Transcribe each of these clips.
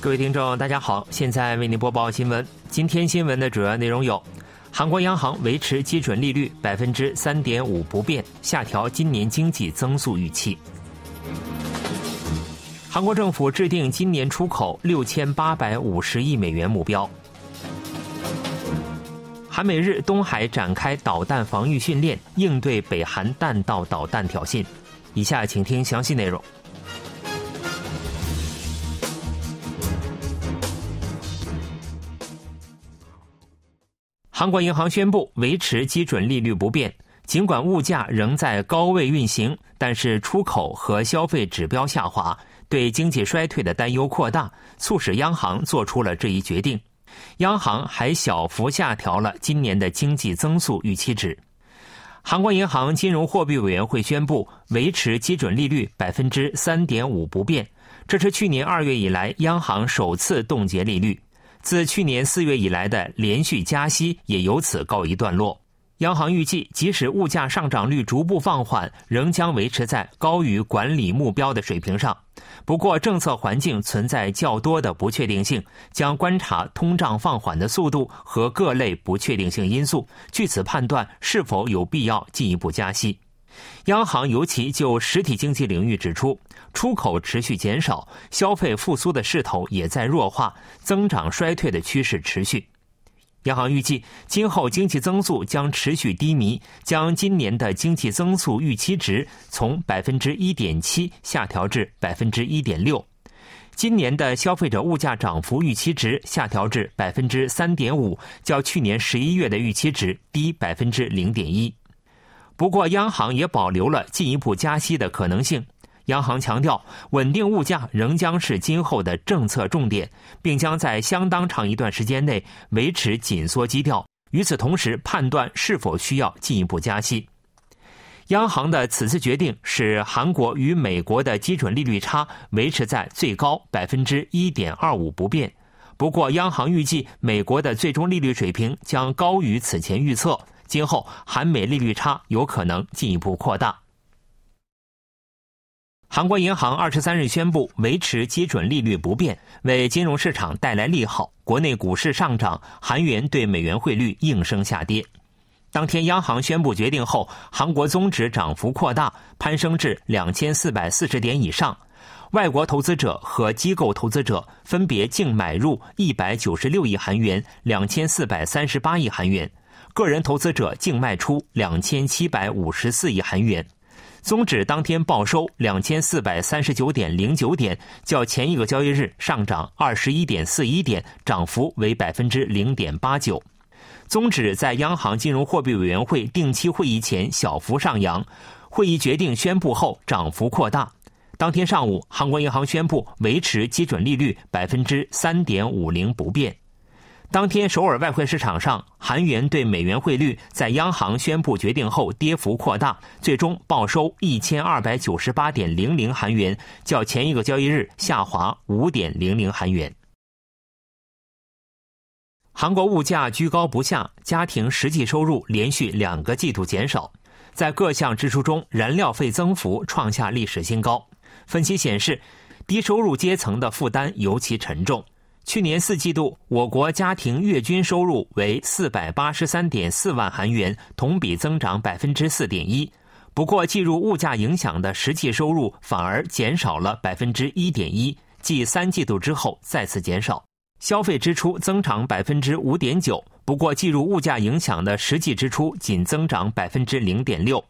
各位听众，大家好，现在为您播报新闻。今天新闻的主要内容有：韩国央行维持基准利率百分之三点五不变，下调今年经济增速预期；韩国政府制定今年出口六千八百五十亿美元目标；韩美日东海展开导弹防御训练，应对北韩弹道导弹挑衅。以下请听详细内容。韩国银行宣布维持基准利率不变，尽管物价仍在高位运行，但是出口和消费指标下滑，对经济衰退的担忧扩大，促使央行做出了这一决定。央行还小幅下调了今年的经济增速预期值。韩国银行金融货币委员会宣布维持基准利率百分之三点五不变，这是去年二月以来央行首次冻结利率。自去年四月以来的连续加息也由此告一段落。央行预计，即使物价上涨率逐步放缓，仍将维持在高于管理目标的水平上。不过，政策环境存在较多的不确定性，将观察通胀放缓的速度和各类不确定性因素，据此判断是否有必要进一步加息。央行尤其就实体经济领域指出。出口持续减少，消费复苏的势头也在弱化，增长衰退的趋势持续。央行预计，今后经济增速将持续低迷，将今年的经济增速预期值从百分之一点七下调至百分之一点六。今年的消费者物价涨幅预期值下调至百分之三点五，较去年十一月的预期值低百分之零点一。不过，央行也保留了进一步加息的可能性。央行强调，稳定物价仍将是今后的政策重点，并将在相当长一段时间内维持紧缩基调。与此同时，判断是否需要进一步加息。央行的此次决定使韩国与美国的基准利率差维持在最高百分之一点二五不变。不过，央行预计美国的最终利率水平将高于此前预测，今后韩美利率差有可能进一步扩大。韩国银行二十三日宣布维持基准利率不变，为金融市场带来利好。国内股市上涨，韩元对美元汇率应声下跌。当天，央行宣布决定后，韩国综指涨幅扩大，攀升至两千四百四十点以上。外国投资者和机构投资者分别净买入一百九十六亿韩元、两千四百三十八亿韩元，个人投资者净卖出两千七百五十四亿韩元。综指当天报收两千四百三十九点零九点，较前一个交易日上涨二十一点四一点，涨幅为百分之零点八九。综指在央行金融货币委员会定期会议前小幅上扬，会议决定宣布后涨幅扩大。当天上午，韩国银行宣布维持基准利率百分之三点五零不变。当天，首尔外汇市场上，韩元对美元汇率在央行宣布决定后跌幅扩大，最终报收一千二百九十八点零零韩元，较前一个交易日下滑五点零零韩元。韩国物价居高不下，家庭实际收入连续两个季度减少，在各项支出中，燃料费增幅创下历史新高。分析显示，低收入阶层的负担尤其沉重。去年四季度，我国家庭月均收入为四百八十三点四万韩元，同比增长百分之四点一。不过，计入物价影响的实际收入反而减少了百分之一点一，继三季度之后再次减少。消费支出增长百分之五点九，不过计入物价影响的实际支出仅增长百分之零点六。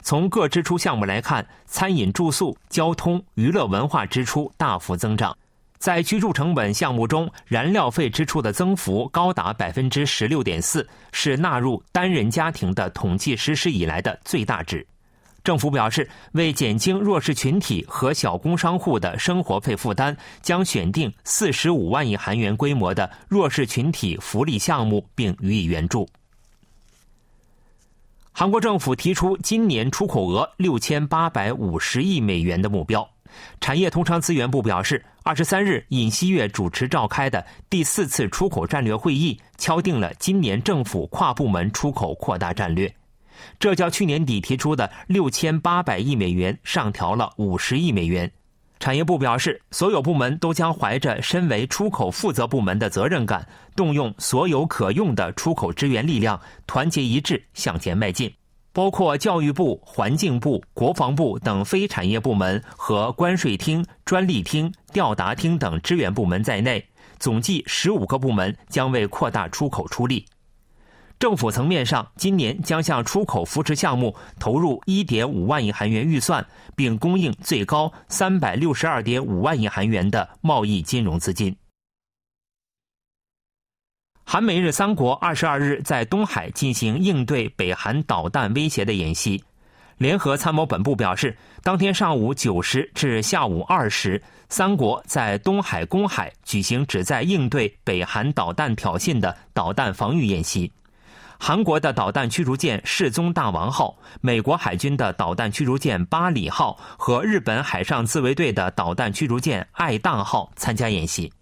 从各支出项目来看，餐饮、住宿、交通、娱乐、文化支出大幅增长。在居住成本项目中，燃料费支出的增幅高达百分之十六点四，是纳入单人家庭的统计实施以来的最大值。政府表示，为减轻弱势群体和小工商户的生活费负担，将选定四十五万亿韩元规模的弱势群体福利项目，并予以援助。韩国政府提出今年出口额六千八百五十亿美元的目标。产业通商资源部表示，二十三日尹锡悦主持召开的第四次出口战略会议，敲定了今年政府跨部门出口扩大战略。这较去年底提出的六千八百亿美元上调了五十亿美元。产业部表示，所有部门都将怀着身为出口负责部门的责任感，动用所有可用的出口支援力量，团结一致向前迈进。包括教育部、环境部、国防部等非产业部门和关税厅、专利厅、调达厅等支援部门在内，总计十五个部门将为扩大出口出力。政府层面上，今年将向出口扶持项目投入一点五万亿韩元预算，并供应最高三百六十二点五万亿韩元的贸易金融资金。韩美日三国二十二日在东海进行应对北韩导弹威胁的演习。联合参谋本部表示，当天上午九时至下午二时，三国在东海公海举行旨在应对北韩导弹挑衅的导弹防御演习。韩国的导弹驱逐舰“世宗大王号”、美国海军的导弹驱逐舰“巴里号”和日本海上自卫队的导弹驱逐舰“爱宕号”参加演习。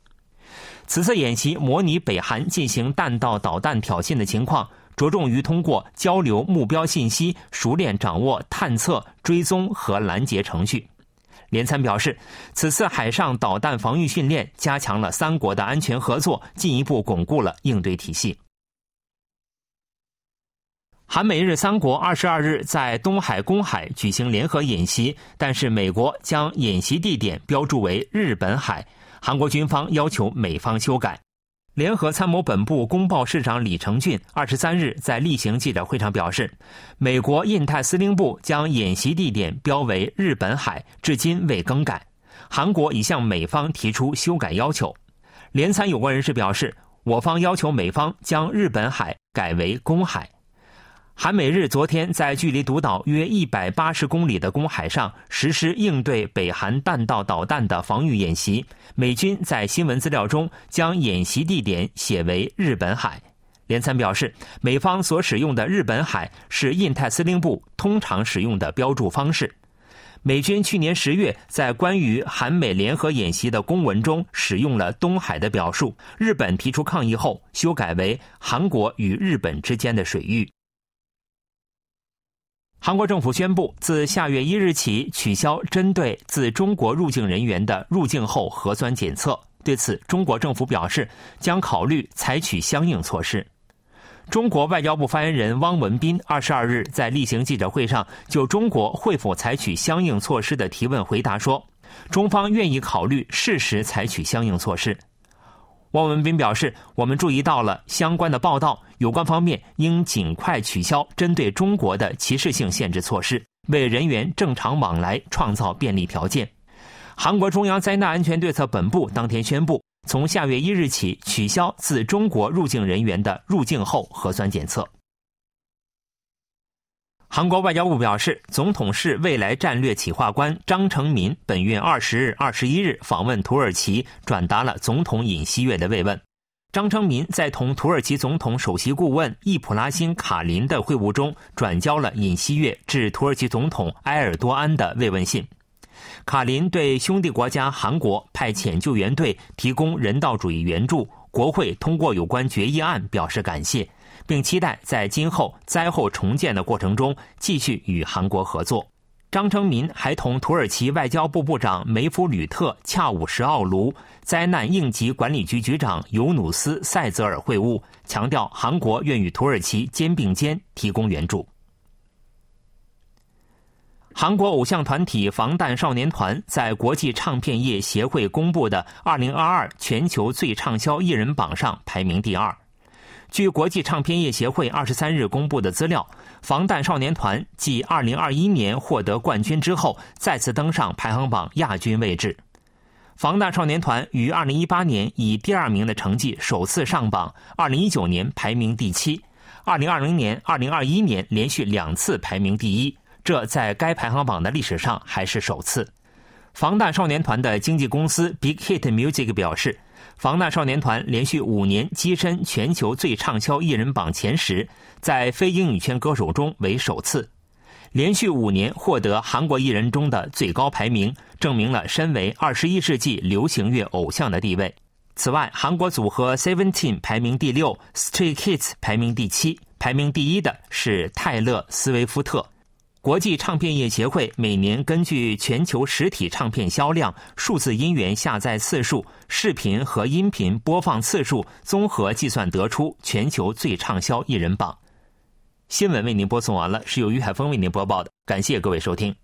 此次演习模拟北韩进行弹道导弹挑衅的情况，着重于通过交流目标信息，熟练掌握探测、追踪和拦截程序。联参表示，此次海上导弹防御训练加强了三国的安全合作，进一步巩固了应对体系。韩美日三国二十二日在东海公海举行联合演习，但是美国将演习地点标注为日本海，韩国军方要求美方修改。联合参谋本部公报室长李成俊二十三日在例行记者会上表示，美国印太司令部将演习地点标为日本海，至今未更改。韩国已向美方提出修改要求。联参有关人士表示，我方要求美方将日本海改为公海。韩美日昨天在距离独岛约一百八十公里的公海上实施应对北韩弹道导弹的防御演习。美军在新闻资料中将演习地点写为日本海。联参表示，美方所使用的日本海是印太司令部通常使用的标注方式。美军去年十月在关于韩美联合演习的公文中使用了东海的表述，日本提出抗议后修改为韩国与日本之间的水域。韩国政府宣布，自下月一日起取消针对自中国入境人员的入境后核酸检测。对此，中国政府表示将考虑采取相应措施。中国外交部发言人汪文斌二十二日在例行记者会上就中国会否采取相应措施的提问回答说：“中方愿意考虑适时采取相应措施。”汪文斌表示，我们注意到了相关的报道，有关方面应尽快取消针对中国的歧视性限制措施，为人员正常往来创造便利条件。韩国中央灾难安全对策本部当天宣布，从下月一日起取消自中国入境人员的入境后核酸检测。韩国外交部表示，总统室未来战略企划官张成民本月二十日、二十一日访问土耳其，转达了总统尹锡悦的慰问。张昌民在同土耳其总统首席顾问易普拉辛卡林的会晤中，转交了尹锡悦致土耳其总统埃尔多安的慰问信。卡林对兄弟国家韩国派遣救援队提供人道主义援助，国会通过有关决议案表示感谢。并期待在今后灾后重建的过程中继续与韩国合作。张成民还同土耳其外交部部长梅夫吕特恰武什奥卢、灾难应急管理局局长尤努斯塞泽尔会晤，强调韩国愿与土耳其肩并肩提供援助。韩国偶像团体防弹少年团在国际唱片业协会公布的2022全球最畅销艺人榜上排名第二。据国际唱片业协会二十三日公布的资料，防弹少年团继二零二一年获得冠军之后，再次登上排行榜亚军位置。防弹少年团于二零一八年以第二名的成绩首次上榜，二零一九年排名第七，二零二零年、二零二一年连续两次排名第一，这在该排行榜的历史上还是首次。防弹少年团的经纪公司 Big Hit Music 表示。防弹少年团连续五年跻身全球最畅销艺人榜前十，在非英语圈歌手中为首次。连续五年获得韩国艺人中的最高排名，证明了身为二十一世纪流行乐偶像的地位。此外，韩国组合 Seventeen 排名第六，Stray Kids 排名第七，排名第一的是泰勒·斯威夫特。国际唱片业协会每年根据全球实体唱片销量、数字音源下载次数、视频和音频播放次数综合计算得出全球最畅销艺人榜。新闻为您播送完了，是由于海峰为您播报的，感谢各位收听。